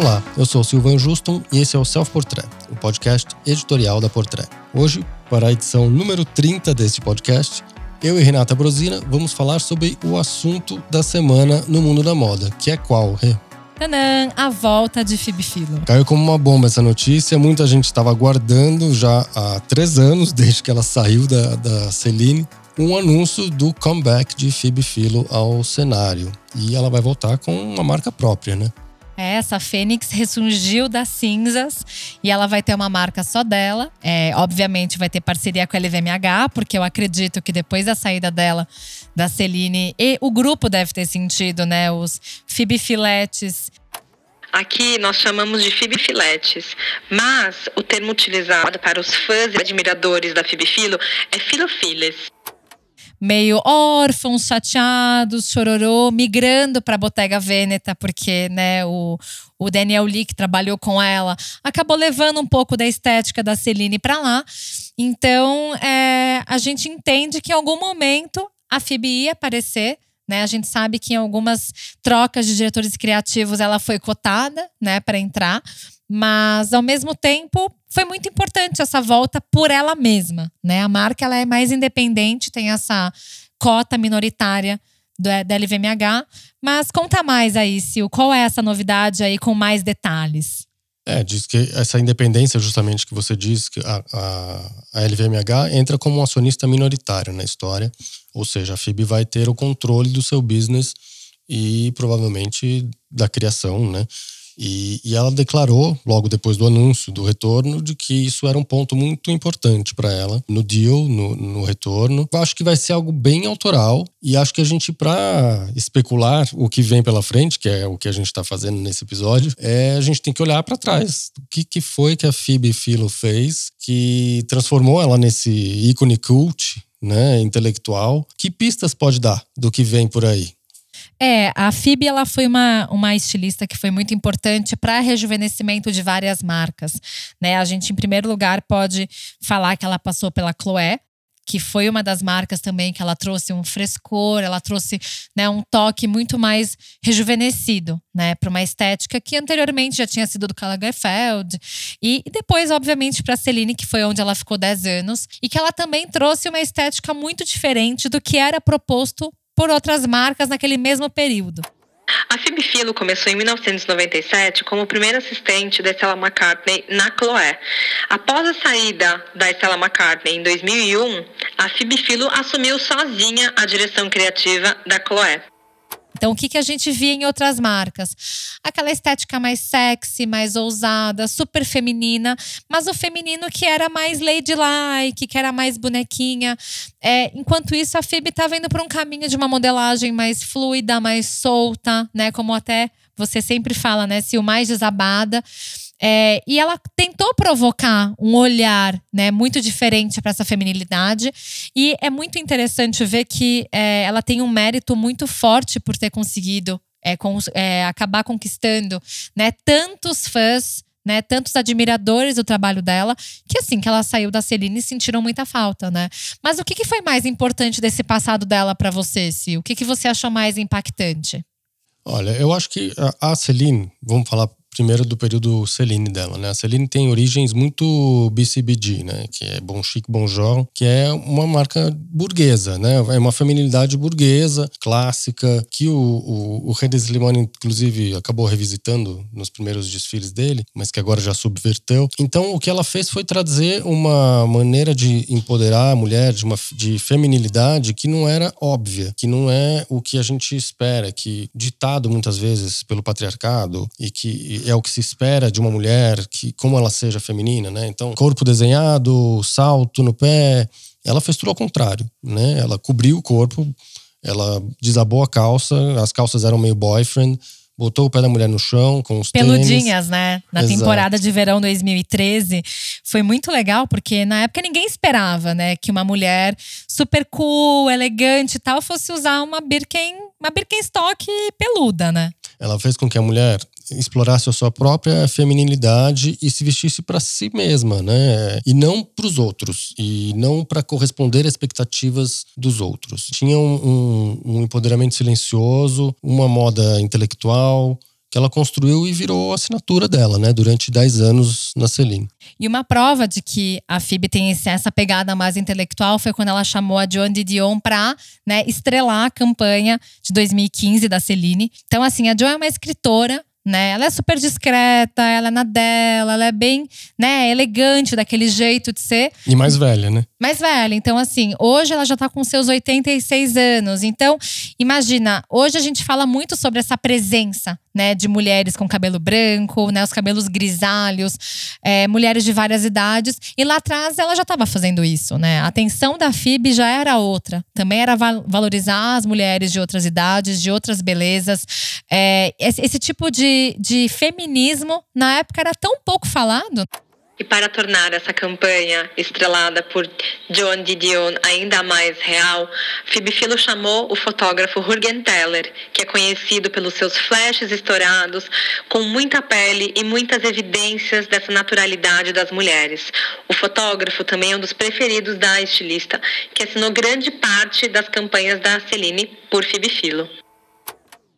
Olá, eu sou Silvan Juston e esse é o Self Portrait, o podcast editorial da Portrait. Hoje, para a edição número 30 deste podcast, eu e Renata Brosina vamos falar sobre o assunto da semana no mundo da moda, que é qual, Rê? Tanã, a volta de Philo. Caiu como uma bomba essa notícia, muita gente estava aguardando já há três anos, desde que ela saiu da, da Celine, um anúncio do comeback de Philo ao cenário. E ela vai voltar com uma marca própria, né? É, essa Fênix ressurgiu das cinzas e ela vai ter uma marca só dela. É, obviamente vai ter parceria com a LVMH, porque eu acredito que depois da saída dela, da Celine, e o grupo deve ter sentido, né? Os Phoebe Filetes Aqui nós chamamos de fibifiletes, mas o termo utilizado para os fãs e admiradores da fibifilo é filofiles meio órfãos, chateados, chororô, migrando para a Bottega Veneta, porque né, o, o Daniel Lee, que trabalhou com ela, acabou levando um pouco da estética da Celine para lá. Então, é, a gente entende que em algum momento a Phoebe ia aparecer. Né? A gente sabe que em algumas trocas de diretores criativos ela foi cotada né, para entrar, mas ao mesmo tempo foi muito importante essa volta por ela mesma, né? A marca ela é mais independente, tem essa cota minoritária do, da LVMH, mas conta mais aí, Sil, qual é essa novidade aí com mais detalhes? É, diz que essa independência, justamente que você diz, que a, a, a LVMH entra como um acionista minoritário na história, ou seja, a FIB vai ter o controle do seu business e provavelmente da criação, né? E, e, ela declarou, logo depois do anúncio do retorno, de que isso era um ponto muito importante para ela no deal, no, no, retorno. Eu acho que vai ser algo bem autoral e acho que a gente, para especular o que vem pela frente, que é o que a gente está fazendo nesse episódio, é a gente tem que olhar para trás. O que, que foi que a Phoebe Philo fez que transformou ela nesse ícone cult, né, intelectual? Que pistas pode dar do que vem por aí? É, a Phoebe ela foi uma, uma estilista que foi muito importante para rejuvenescimento de várias marcas. Né? A gente, em primeiro lugar, pode falar que ela passou pela Chloé, que foi uma das marcas também que ela trouxe um frescor, ela trouxe né, um toque muito mais rejuvenescido, né, para uma estética que anteriormente já tinha sido do Karl Lagerfeld e, e depois, obviamente, para Celine, que foi onde ela ficou 10 anos e que ela também trouxe uma estética muito diferente do que era proposto por outras marcas naquele mesmo período. A Phoebe Philo começou em 1997 como primeira assistente da Stella McCartney na Chloé. Após a saída da Stella McCartney em 2001, a Phoebe Philo assumiu sozinha a direção criativa da Chloé. Então, o que, que a gente via em outras marcas? Aquela estética mais sexy, mais ousada, super feminina, mas o feminino que era mais ladylike, que era mais bonequinha. É, enquanto isso, a Phoebe estava indo para um caminho de uma modelagem mais fluida, mais solta, né? Como até você sempre fala, né? Se o mais desabada. É, e ela tentou provocar um olhar né, muito diferente para essa feminilidade. E é muito interessante ver que é, ela tem um mérito muito forte por ter conseguido é, com, é, acabar conquistando né, tantos fãs. Né, tantos admiradores do trabalho dela, que assim que ela saiu da Celine sentiram muita falta, né? Mas o que, que foi mais importante desse passado dela para você, Sil? O que, que você achou mais impactante? Olha, eu acho que a Celine, vamos falar primeiro do período Celine dela, né? A Celine tem origens muito BCBG, né? Que é Bon Chic, Bon Genre, que é uma marca burguesa, né? É uma feminilidade burguesa, clássica, que o, o, o René Slimane, inclusive, acabou revisitando nos primeiros desfiles dele, mas que agora já subverteu. Então, o que ela fez foi trazer uma maneira de empoderar a mulher, de, uma, de feminilidade que não era óbvia, que não é o que a gente espera, que ditado muitas vezes pelo patriarcado e que é o que se espera de uma mulher, que como ela seja feminina, né? Então, corpo desenhado, salto no pé. Ela fez tudo ao contrário, né? Ela cobriu o corpo, ela desabou a calça, as calças eram meio boyfriend, botou o pé da mulher no chão com os peludinhas, tênis. né? Na Exato. temporada de verão 2013 foi muito legal porque na época ninguém esperava, né, que uma mulher super cool, elegante e tal fosse usar uma Birken, uma Birkenstock peluda, né? Ela fez com que a mulher explorasse a sua própria feminilidade e se vestisse para si mesma, né? E não para os outros, e não para corresponder às expectativas dos outros. Tinha um, um, um empoderamento silencioso, uma moda intelectual, que ela construiu e virou a assinatura dela, né? Durante 10 anos na Celine. E uma prova de que a Phoebe tem essa pegada mais intelectual foi quando ela chamou a Joan Didion para né, estrelar a campanha de 2015 da Celine. Então, assim, a Joan é uma escritora né? Ela é super discreta, ela é na dela, ela é bem, né, elegante daquele jeito de ser. E mais velha, né? Mais velha. Então, assim, hoje ela já tá com seus 86 anos. Então, imagina, hoje a gente fala muito sobre essa presença, né, de mulheres com cabelo branco, né, os cabelos grisalhos, é, mulheres de várias idades. E lá atrás ela já estava fazendo isso, né? A atenção da FIB já era outra. Também era valorizar as mulheres de outras idades, de outras belezas. É, esse, esse tipo de de, feminismo na época era tão pouco falado. E para tornar essa campanha estrelada por John Didion ainda mais real, Philo chamou o fotógrafo Jürgen Teller, que é conhecido pelos seus flashes estourados, com muita pele e muitas evidências dessa naturalidade das mulheres. O fotógrafo também é um dos preferidos da estilista, que assinou grande parte das campanhas da Celine por Philo.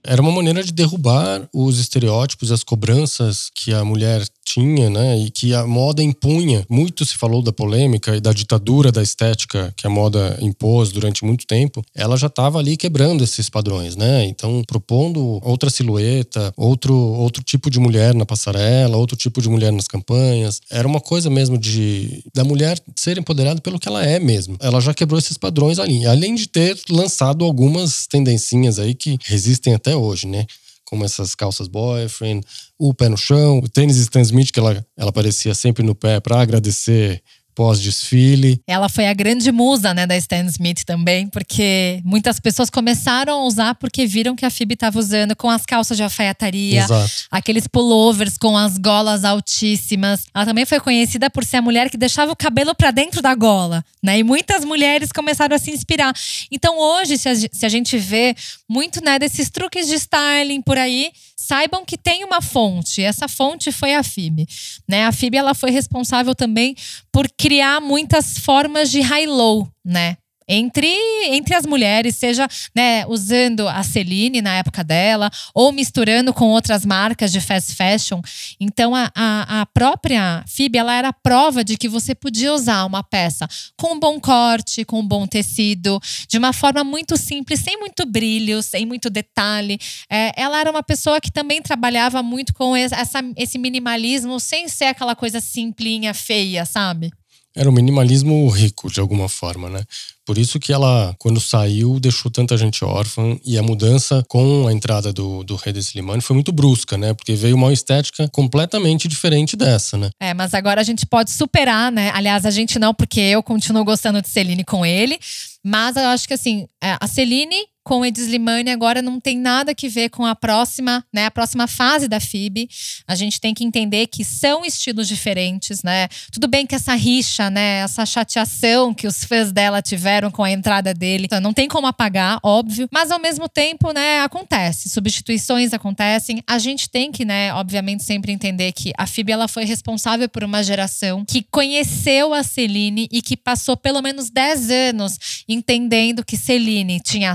Era uma maneira de derrubar os estereótipos, as cobranças que a mulher tinha, né? E que a moda impunha. Muito se falou da polêmica e da ditadura da estética que a moda impôs durante muito tempo. Ela já estava ali quebrando esses padrões, né? Então, propondo outra silhueta, outro, outro tipo de mulher na passarela, outro tipo de mulher nas campanhas. Era uma coisa mesmo de da mulher ser empoderada pelo que ela é mesmo. Ela já quebrou esses padrões ali. Além de ter lançado algumas tendencinhas aí que resistem até hoje, né? Como essas calças boyfriend, o pé no chão, o tênis Stan Smith, que ela, ela aparecia sempre no pé para agradecer pós-desfile. Ela foi a grande musa, né, da Stan Smith também, porque muitas pessoas começaram a usar porque viram que a Phoebe estava usando com as calças de alfaiataria, Exato. aqueles pullovers com as golas altíssimas. Ela também foi conhecida por ser a mulher que deixava o cabelo para dentro da gola, né? E muitas mulheres começaram a se inspirar. Então hoje, se a, se a gente vê muito, né, desses truques de styling por aí, saibam que tem uma fonte. Essa fonte foi a Phoebe, né? A Phoebe ela foi responsável também por criar muitas formas de high-low, né? Entre, entre as mulheres, seja né, usando a Celine na época dela, ou misturando com outras marcas de fast fashion. Então, a, a, a própria Phoebe, ela era prova de que você podia usar uma peça com um bom corte, com um bom tecido, de uma forma muito simples, sem muito brilho, sem muito detalhe. É, ela era uma pessoa que também trabalhava muito com essa, esse minimalismo, sem ser aquela coisa simplinha, feia, sabe? Era um minimalismo rico, de alguma forma, né? Por isso que ela, quando saiu, deixou tanta gente órfã. E a mudança com a entrada do, do Rei Slimani foi muito brusca, né? Porque veio uma estética completamente diferente dessa, né? É, mas agora a gente pode superar, né? Aliás, a gente não, porque eu continuo gostando de Celine com ele. Mas eu acho que assim, é, a Celine com o Ed Slimani agora não tem nada que ver com a próxima, né, a próxima fase da FIB. A gente tem que entender que são estilos diferentes, né? Tudo bem que essa rixa, né, essa chateação que os fãs dela tiveram com a entrada dele, não tem como apagar, óbvio, mas ao mesmo tempo, né, acontece, substituições acontecem. A gente tem que, né, obviamente sempre entender que a FIB ela foi responsável por uma geração que conheceu a Celine e que passou pelo menos 10 anos entendendo que Celine tinha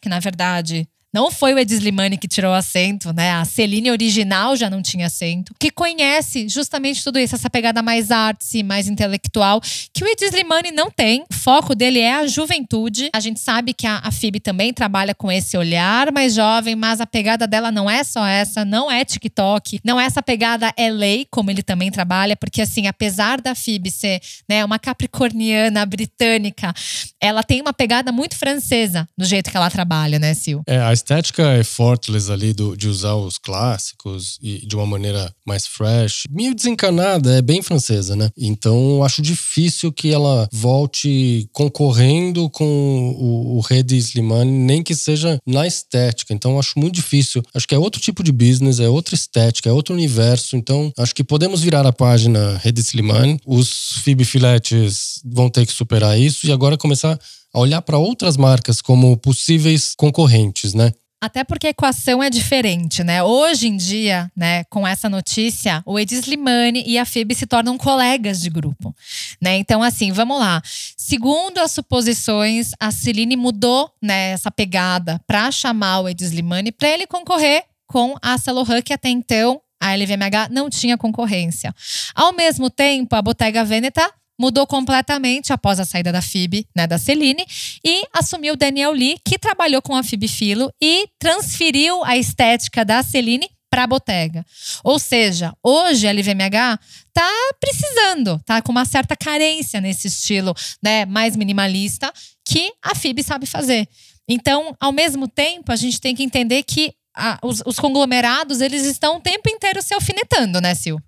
que na verdade não foi o Ed Slimani que tirou o acento, né? A Celine original já não tinha acento. Que conhece justamente tudo isso, essa pegada mais artsy, mais intelectual, que o Ed Slimani não tem. O foco dele é a juventude. A gente sabe que a, Phoebe também trabalha com esse olhar mais jovem, mas a pegada dela não é só essa, não é TikTok, não é essa pegada LA, como ele também trabalha, porque assim, apesar da Phoebe ser né, uma capricorniana britânica, ela tem uma pegada muito francesa no jeito que ela trabalha, né, Sil? É, a estética effortless ali do, de usar os clássicos e de uma maneira mais fresh, meio desencanada, é bem francesa, né? Então acho difícil que ela volte concorrendo com o, o Red Slimane, nem que seja na estética. Então acho muito difícil. Acho que é outro tipo de business, é outra estética, é outro universo. Então acho que podemos virar a página Red Slimane. Os Phoebe Filetes vão ter que superar isso e agora começar a olhar para outras marcas como possíveis concorrentes, né? Até porque a equação é diferente, né? Hoje em dia, né, com essa notícia, o Ed Slimani e a Phoebe se tornam colegas de grupo, né? Então, assim, vamos lá. Segundo as suposições, a Celine mudou, né, essa pegada para chamar o Ed Slimani para ele concorrer com a Celohan, que até então a LVMH não tinha concorrência. Ao mesmo tempo, a Bottega Veneta mudou completamente após a saída da Phoebe, né, da Celine, e assumiu Daniel Lee, que trabalhou com a Phoebe Philo e transferiu a estética da Celine para a Bottega. Ou seja, hoje a LVMH tá precisando, tá com uma certa carência nesse estilo, né, mais minimalista que a Phoebe sabe fazer. Então, ao mesmo tempo, a gente tem que entender que a, os, os, conglomerados, eles estão o tempo inteiro se alfinetando, né, Sil?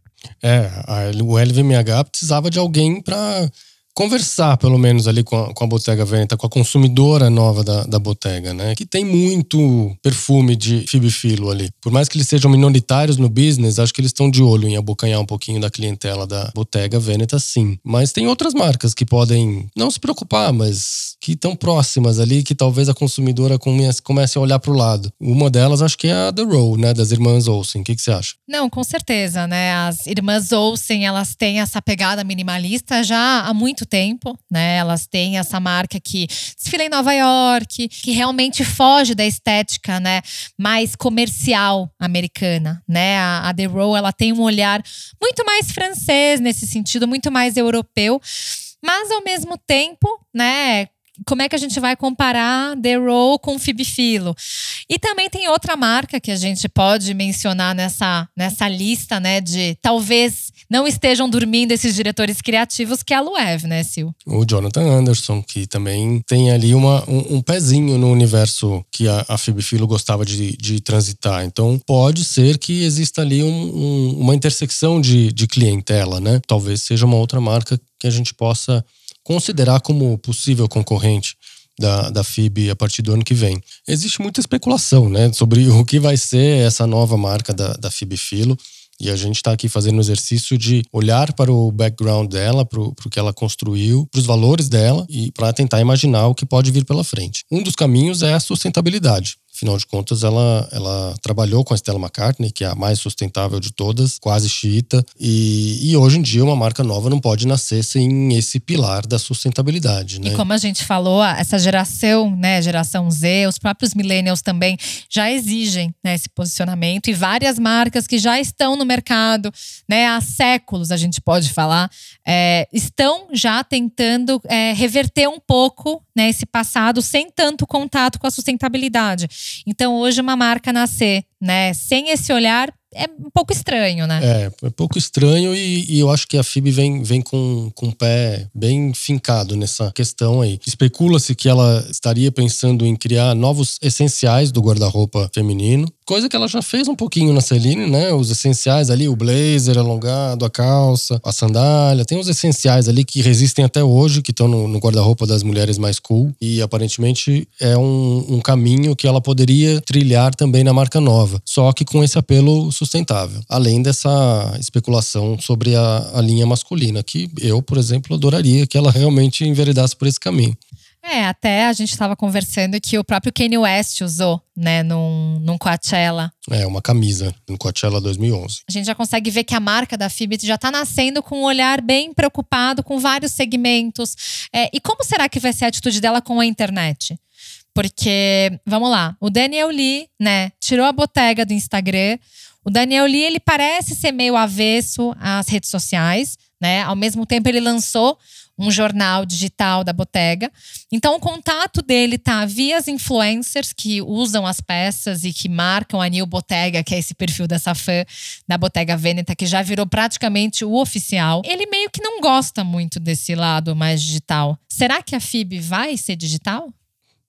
É, o LVMH precisava de alguém para conversar, pelo menos, ali com a, com a Bottega Veneta, com a consumidora nova da, da Bottega, né? Que tem muito perfume de fibifilo ali. Por mais que eles sejam minoritários no business, acho que eles estão de olho em abocanhar um pouquinho da clientela da Bottega Veneta, sim. Mas tem outras marcas que podem não se preocupar, mas que estão próximas ali, que talvez a consumidora comece, a olhar para o lado. Uma delas acho que é a The Row, né? Das irmãs Olsen. O que, que você acha? Não, com certeza, né? As irmãs Olsen, elas têm essa pegada minimalista já há muito tempo, né? Elas têm essa marca que desfila em Nova York, que realmente foge da estética, né? Mais comercial americana, né? A, a The Row, ela tem um olhar muito mais francês nesse sentido, muito mais europeu. Mas ao mesmo tempo, né, como é que a gente vai comparar The Row com Fibifilo? E também tem outra marca que a gente pode mencionar nessa, nessa lista, né? De talvez não estejam dormindo esses diretores criativos, que é a Loewe, né, Sil? O Jonathan Anderson, que também tem ali uma, um, um pezinho no universo que a, a gostava de, de transitar. Então, pode ser que exista ali um, um, uma intersecção de, de clientela, né? Talvez seja uma outra marca que a gente possa considerar como possível concorrente da, da FIB a partir do ano que vem. Existe muita especulação né, sobre o que vai ser essa nova marca da, da FIB Filo. E a gente está aqui fazendo o exercício de olhar para o background dela, para o que ela construiu, para os valores dela e para tentar imaginar o que pode vir pela frente. Um dos caminhos é a sustentabilidade. Afinal de contas, ela, ela trabalhou com a Stella McCartney, que é a mais sustentável de todas, quase xiita. E, e hoje em dia, uma marca nova não pode nascer sem esse pilar da sustentabilidade. Né? E como a gente falou, essa geração, né, geração Z, os próprios millennials também já exigem né, esse posicionamento. E várias marcas que já estão no mercado né, há séculos, a gente pode falar, é, estão já tentando é, reverter um pouco né, esse passado sem tanto contato com a sustentabilidade. Então, hoje, uma marca nascer né, sem esse olhar é um pouco estranho, né? É, é pouco estranho e, e, eu acho que a FIB vem, vem com, com o pé bem fincado nessa questão aí. Especula-se que ela estaria pensando em criar novos essenciais do guarda-roupa feminino, Coisa que ela já fez um pouquinho na Celine, né? Os essenciais ali, o blazer alongado, a calça, a sandália. Tem os essenciais ali que resistem até hoje, que estão no, no guarda-roupa das mulheres mais cool. E aparentemente é um, um caminho que ela poderia trilhar também na marca nova. Só que com esse apelo sustentável. Além dessa especulação sobre a, a linha masculina, que eu, por exemplo, adoraria que ela realmente enveredasse por esse caminho. É, até a gente estava conversando que o próprio Kanye West usou, né, num, num Coachella. É, uma camisa no Coachella 2011. A gente já consegue ver que a marca da Fibit já está nascendo com um olhar bem preocupado com vários segmentos. É, e como será que vai ser a atitude dela com a internet? Porque, vamos lá, o Daniel Lee, né, tirou a botega do Instagram. O Daniel Lee, ele parece ser meio avesso às redes sociais, né? Ao mesmo tempo, ele lançou um jornal digital da Botega. Então, o contato dele tá via as influencers que usam as peças e que marcam a New Botega, que é esse perfil dessa fã da Botega Veneta, que já virou praticamente o oficial. Ele meio que não gosta muito desse lado mais digital. Será que a FIB vai ser digital?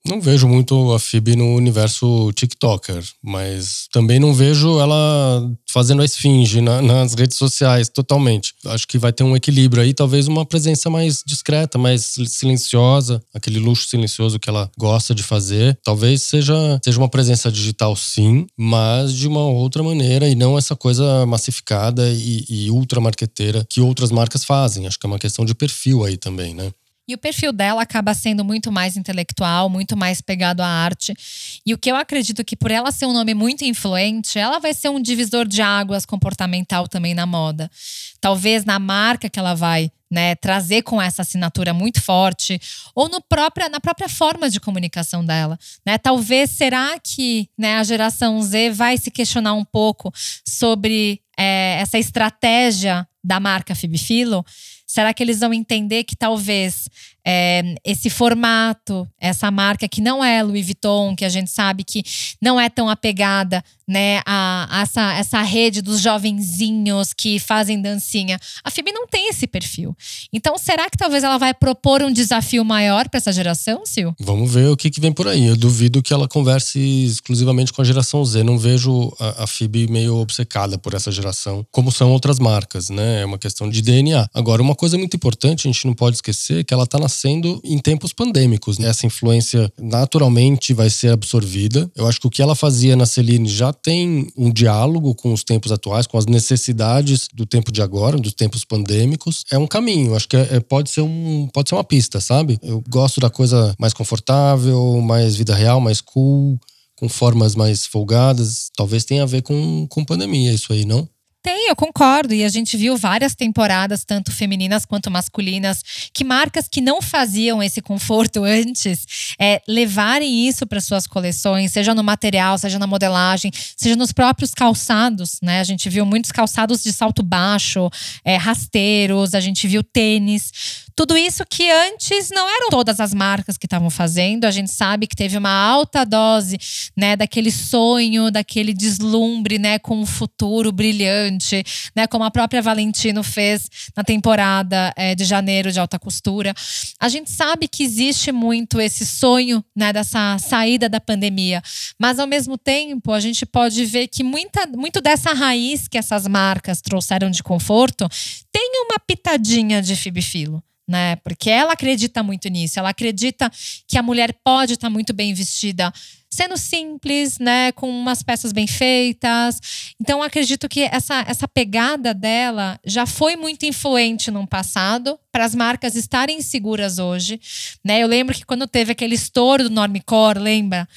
Não vejo muito a Phoebe no universo TikToker, mas também não vejo ela fazendo a esfinge na, nas redes sociais totalmente. Acho que vai ter um equilíbrio aí, talvez uma presença mais discreta, mais silenciosa, aquele luxo silencioso que ela gosta de fazer. Talvez seja, seja uma presença digital, sim, mas de uma outra maneira e não essa coisa massificada e, e ultra marqueteira que outras marcas fazem. Acho que é uma questão de perfil aí também, né? E o perfil dela acaba sendo muito mais intelectual, muito mais pegado à arte. E o que eu acredito que, por ela ser um nome muito influente, ela vai ser um divisor de águas comportamental também na moda. Talvez na marca que ela vai né, trazer com essa assinatura muito forte, ou no própria, na própria forma de comunicação dela. Né? Talvez será que né, a geração Z vai se questionar um pouco sobre é, essa estratégia da marca Fibfilo? Será que eles vão entender que talvez é, esse formato, essa marca que não é Louis Vuitton, que a gente sabe que não é tão apegada né, a, a essa, essa rede dos jovenzinhos que fazem dancinha. A FIB não tem esse perfil. Então, será que talvez ela vai propor um desafio maior para essa geração, Sil? Vamos ver o que, que vem por aí. Eu duvido que ela converse exclusivamente com a geração Z. Não vejo a, a FIB meio obcecada por essa geração, como são outras marcas, né? É uma questão de DNA. Agora, uma coisa muito importante, a gente não pode esquecer, que ela está nascendo em tempos pandêmicos. Né? Essa influência naturalmente vai ser absorvida. Eu acho que o que ela fazia na Celine já tem um diálogo com os tempos atuais, com as necessidades do tempo de agora, dos tempos pandêmicos. É um caminho, acho que é, é, pode, ser um, pode ser uma pista, sabe? Eu gosto da coisa mais confortável, mais vida real, mais cool, com formas mais folgadas. Talvez tenha a ver com, com pandemia isso aí, não? Tem, eu concordo. E a gente viu várias temporadas, tanto femininas quanto masculinas, que marcas que não faziam esse conforto antes é, levarem isso para suas coleções, seja no material, seja na modelagem, seja nos próprios calçados. Né? A gente viu muitos calçados de salto baixo, é, rasteiros, a gente viu tênis. Tudo isso que antes não eram todas as marcas que estavam fazendo. A gente sabe que teve uma alta dose, né, daquele sonho, daquele deslumbre, né, com um futuro brilhante, né, como a própria Valentino fez na temporada é, de janeiro de alta costura. A gente sabe que existe muito esse sonho, né, dessa saída da pandemia, mas ao mesmo tempo a gente pode ver que muita, muito dessa raiz que essas marcas trouxeram de conforto tem uma pitadinha de fibifilo né? Porque ela acredita muito nisso. Ela acredita que a mulher pode estar muito bem vestida, sendo simples, né? Com umas peças bem feitas. Então, acredito que essa, essa pegada dela já foi muito influente no passado para as marcas estarem seguras hoje, né? Eu lembro que quando teve aquele estouro do Normcore, lembra?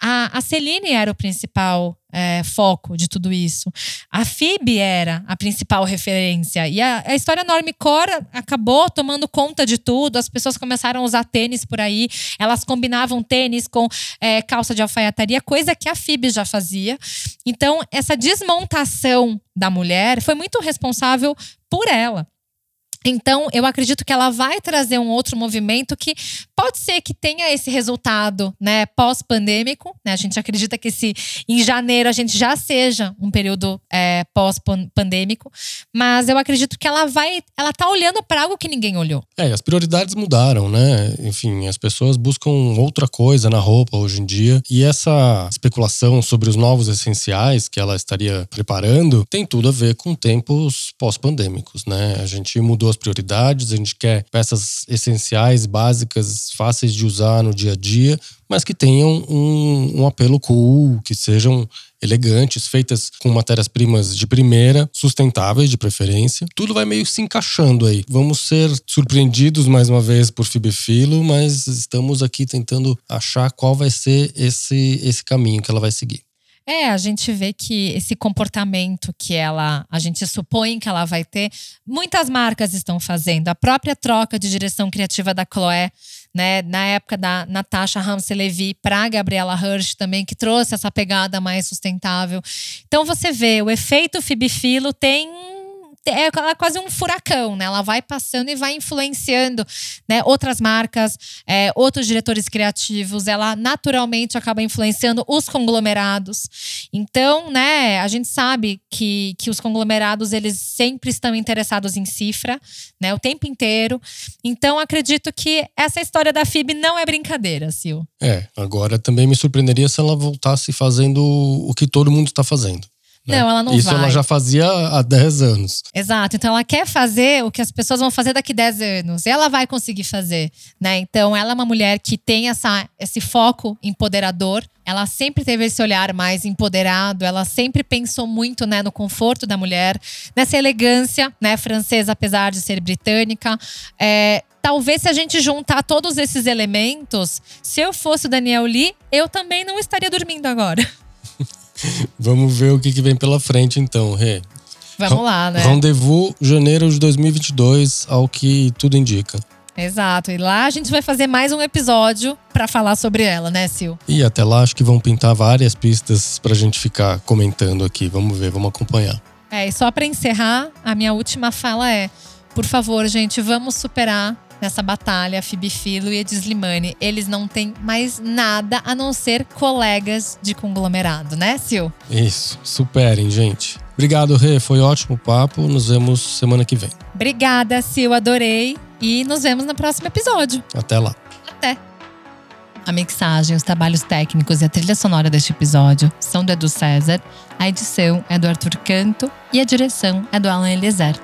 A, a Celine era o principal é, foco de tudo isso. A FIB era a principal referência. E a, a história Normcore acabou tomando conta de tudo. As pessoas começaram a usar tênis por aí. Elas combinavam tênis com é, calça de alfaiataria, coisa que a FIB já fazia. Então, essa desmontação da mulher foi muito responsável por ela. Então, eu acredito que ela vai trazer um outro movimento que pode ser que tenha esse resultado, né, pós-pandêmico. Né? A gente acredita que se em janeiro a gente já seja um período é, pós-pandêmico, mas eu acredito que ela vai, ela tá olhando para algo que ninguém olhou. É, as prioridades mudaram, né? Enfim, as pessoas buscam outra coisa na roupa hoje em dia e essa especulação sobre os novos essenciais que ela estaria preparando tem tudo a ver com tempos pós-pandêmicos, né? A gente mudou as prioridades, a gente quer peças essenciais, básicas, fáceis de usar no dia a dia, mas que tenham um, um apelo cool, que sejam elegantes, feitas com matérias-primas de primeira, sustentáveis de preferência. Tudo vai meio se encaixando aí. Vamos ser surpreendidos mais uma vez por Fibefilo, mas estamos aqui tentando achar qual vai ser esse, esse caminho que ela vai seguir. É, a gente vê que esse comportamento que ela, a gente supõe que ela vai ter, muitas marcas estão fazendo. A própria troca de direção criativa da Chloé, né, na época da Natasha Ramsey-Levy para Gabriela Hirsch também, que trouxe essa pegada mais sustentável. Então você vê, o efeito Fibifilo tem é, é quase um furacão, né? Ela vai passando e vai influenciando né, outras marcas, é, outros diretores criativos. Ela naturalmente acaba influenciando os conglomerados. Então, né, a gente sabe que, que os conglomerados eles sempre estão interessados em cifra, né, o tempo inteiro. Então, acredito que essa história da FIB não é brincadeira, Sil. É, agora também me surpreenderia se ela voltasse fazendo o que todo mundo está fazendo. Né? Não, ela não Isso vai. ela já fazia há 10 anos. Exato. Então ela quer fazer o que as pessoas vão fazer daqui 10 anos. E ela vai conseguir fazer, né? Então ela é uma mulher que tem essa, esse foco empoderador. Ela sempre teve esse olhar mais empoderado, ela sempre pensou muito né, no conforto da mulher, nessa elegância né, francesa, apesar de ser britânica. É, talvez se a gente juntar todos esses elementos, se eu fosse o Daniel Lee, eu também não estaria dormindo agora. Vamos ver o que, que vem pela frente então, Rê. Vamos lá, né? Rendezvous janeiro de 2022, ao que tudo indica. Exato. E lá a gente vai fazer mais um episódio para falar sobre ela, né, Sil? E até lá acho que vão pintar várias pistas pra gente ficar comentando aqui. Vamos ver, vamos acompanhar. É, e só para encerrar, a minha última fala é: por favor, gente, vamos superar nessa batalha Phoebe Philo e Ed Slimane. Eles não têm mais nada a não ser colegas de conglomerado, né, Sil? Isso, superem, gente. Obrigado, Rê. Foi ótimo o papo. Nos vemos semana que vem. Obrigada, Sil. Adorei. E nos vemos no próximo episódio. Até lá. Até. A mixagem, os trabalhos técnicos e a trilha sonora deste episódio são do Edu César, a edição é do Arthur Canto e a direção é do Alan Eliezer.